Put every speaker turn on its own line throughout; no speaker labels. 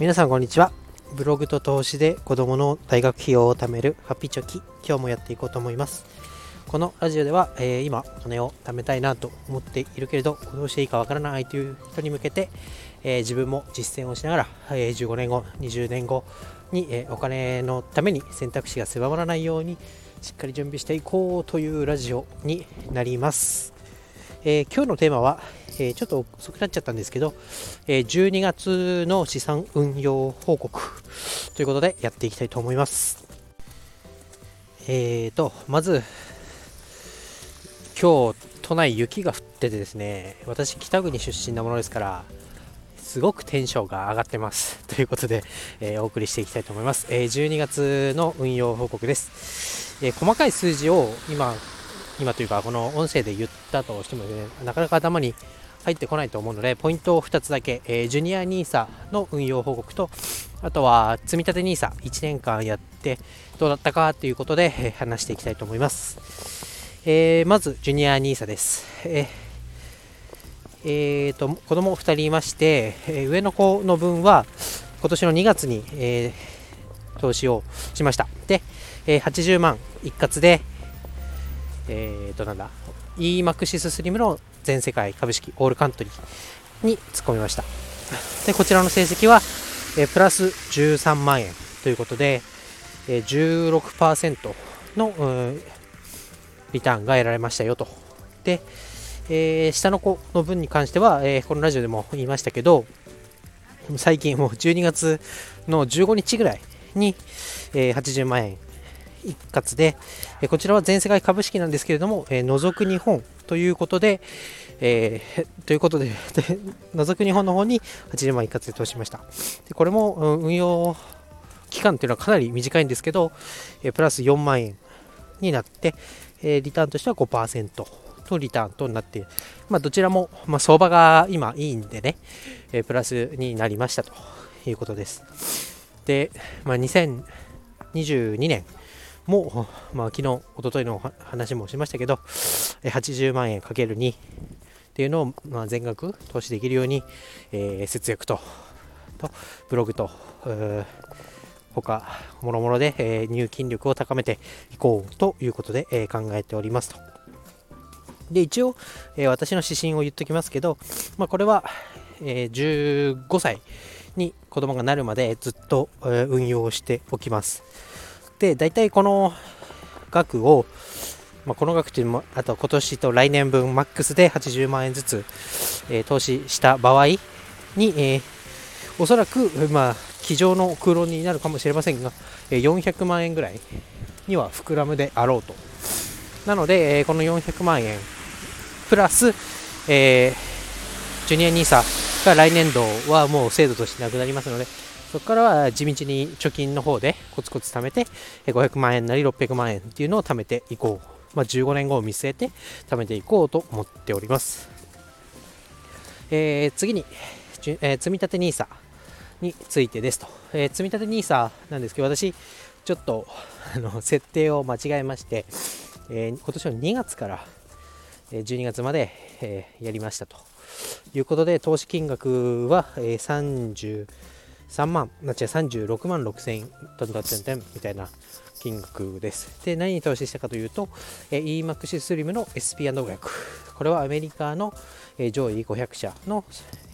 皆さんこんにちは。ブログと投資で子供の大学費用を貯めるハッピーチョキ。今日もやっていこうと思います。このラジオでは、えー、今お金を貯めたいなと思っているけれどどうしていいかわからないという人に向けて、えー、自分も実践をしながら、えー、15年後20年後に、えお金のために選択肢が狭まらないようにしっかり準備していこうというラジオになります、え今日のテーマは、えちょっと遅くなっちゃったんですけど、え12月の資産運用報告ということでやっていきたいと思います。えーと、まず、今日都内雪が降っててですね、私北国出身なものですから、すごくテンションが上がってます。ということで、えー、お送りしていきたいと思います。えー、12月の運用報告です。えー、細かい数字を今、今というかこの音声で言ったとしても、ね、なかなか頭に入ってこないと思うので、ポイントを2つだけ、えー、ジュニア NISA の運用報告と、あとは積立 NISA、1年間やってどうだったかということで、話していきたいと思います。えー、まず、ジュニア NISA です。えーえーと、子供2人いまして、え、上の子の分は今年の2月に、え、投資をしました。で、え、80万一括で、えーと、なんだ、EMAXIS SLIM の全世界株式オールカントリーに突っ込みました。で、こちらの成績は、えー、プラス13万円ということで、えー、16%の、うん、リターンが得られましたよと。で、えー、下の子の分に関しては、えー、このラジオでも言いましたけど、最近もう12月の15日ぐらいに、えー、80万円一括で、えこちらは全世界株式なんですけれども、え除く日本ということで、えー、ということで、除く日本の方に80万一括で投資しました。でこれも、う、運用期間というのはかなり短いんですけど、えプラス4万円になって、えリターンとしては5%のリターンとなっている。まあ、どちらも、まあ、相場が今いいんでね、えプラスになりましたということです。で、まあ、2022年も、まあ、昨日、おとといの話もしましたけど、80万円かける2っていうのを、まあ、全額投資できるように、えー、節約と、とブログと、他、もろもろで、えー、入金力を高めていこうということで、えー、考えておりますと。で、一応、えー、私の指針を言っときますけど、まあ、これは、え、15歳に子供がなるまでずっと、え、運用しておきます。で、大体この額を、まあ、この額というのも、あと今年と来年分マックスで80万円ずつ、えー、投資した場合に、えー、おそらく、まあ、机上の空論になるかもしれませんが、え400万円ぐらいには膨らむであろうと。なので、えこの400万円、プラス、えー、ジュニア NISA が来年度はもう制度としてなくなりますので、そこからは地道に貯金の方でコツコツ貯めて、500万円なり600万円っていうのを貯めていこう。まあ、15年後を見据えて貯めていこうと思っております。えー、次に、えー、積立 NISA についてですと。えー、積立 NISA なんですけど、私、ちょっとあの設定を間違えまして、えー、今年の2月から12月まで、えー、やりましたということで、投資金額は、えー、3万、なっちゃ36万6千円、トントントントンみたいな金額です。で、何に投資したかというと、EMAX スリムの SP&500。これはアメリカの、上位500社の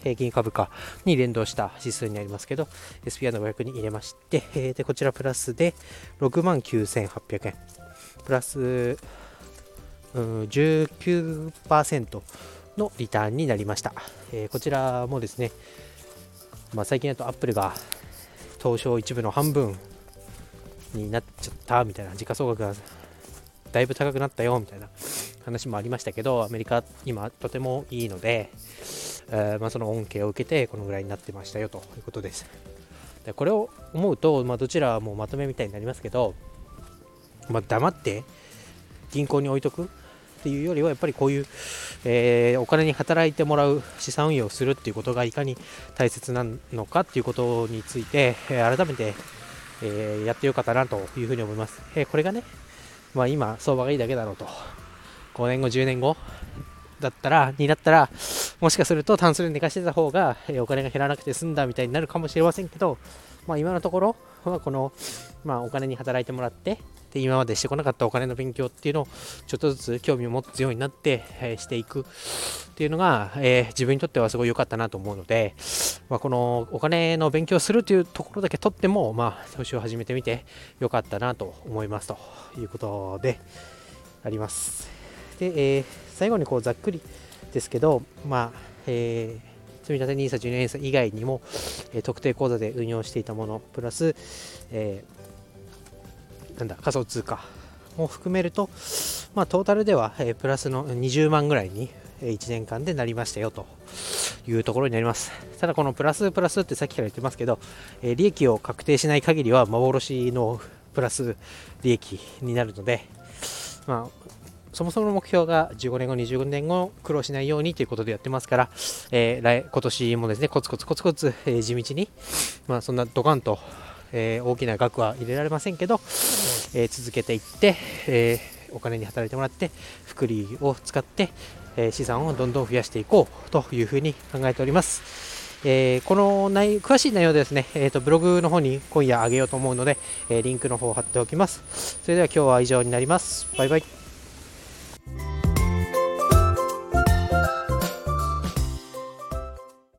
平均株価に連動した指数になりますけど、SP&500 に入れまして、でこちらプラスで6万9800円。プラス、うん、19%のリターンになりました。えー、こちらもですね、まあ、最近だとアップルが東証一部の半分になっちゃったみたいな時価総額がだいぶ高くなったよみたいな話もありましたけどアメリカ今とてもいいので、えー、まあ、その恩恵を受けてこのぐらいになってましたよということです。でこれを思うと、まあ、どちらもまとめみたいになりますけど、まあ、黙って銀行に置いとくっていうよりはやっぱりこういう、えー、お金に働いてもらう資産運用をするっていうことがいかに大切なのかっていうことについて、え、改めて、えー、やってよかったなというふうに思います。えこれがね、まあ、今相場がいいだけだろうと5年後10年後だったらになったらもしかするとタンスで寝かしてた方が、えお金が減らなくて済んだみたいになるかもしれませんけど、まあ、今のところはこの、まあ、お金に働いてもらってで今までしてこなかったお金の勉強っていうのをちょっとずつ興味を持つようになって、えー、していくっていうのが、えー、自分にとってはすごい良かったなと思うので、まあ、このお金の勉強するというところだけとっても、まあ、投資を始めてみて良かったなと思いますということであります。で、えー、最後にこうざっくりですけど、まあえー、積立 NISA、ジュニア NISA 以外にも、えー、特定口座で運用していたもの、プラス、えなんだ仮想通貨も含めると、まあ、トータルでは、え、プラスの20万ぐらいに、え1年間でなりましたよというところになります。ただこのプラスプラスってさっきから言ってますけど、え、利益を確定しない限りは幻のプラス利益になるので、まあ、そもそもの目標が15年後、25年後苦労しないようにということでやってますから、えー、来今年もですねコツコツコツコツ、えー、地道に、まあ、そんなドカンとえー、大きな額は入れられませんけど、えー、続けていって、えー、お金に働いてもらって福利を使って、え資産をどんどん増やしていこうというふうに考えております。えこの内詳しい内容ですね、えーと、ブログの方に今夜あげようと思うので、えリンクの方を貼っておきます。それでは今日は以上になります。バイバイ。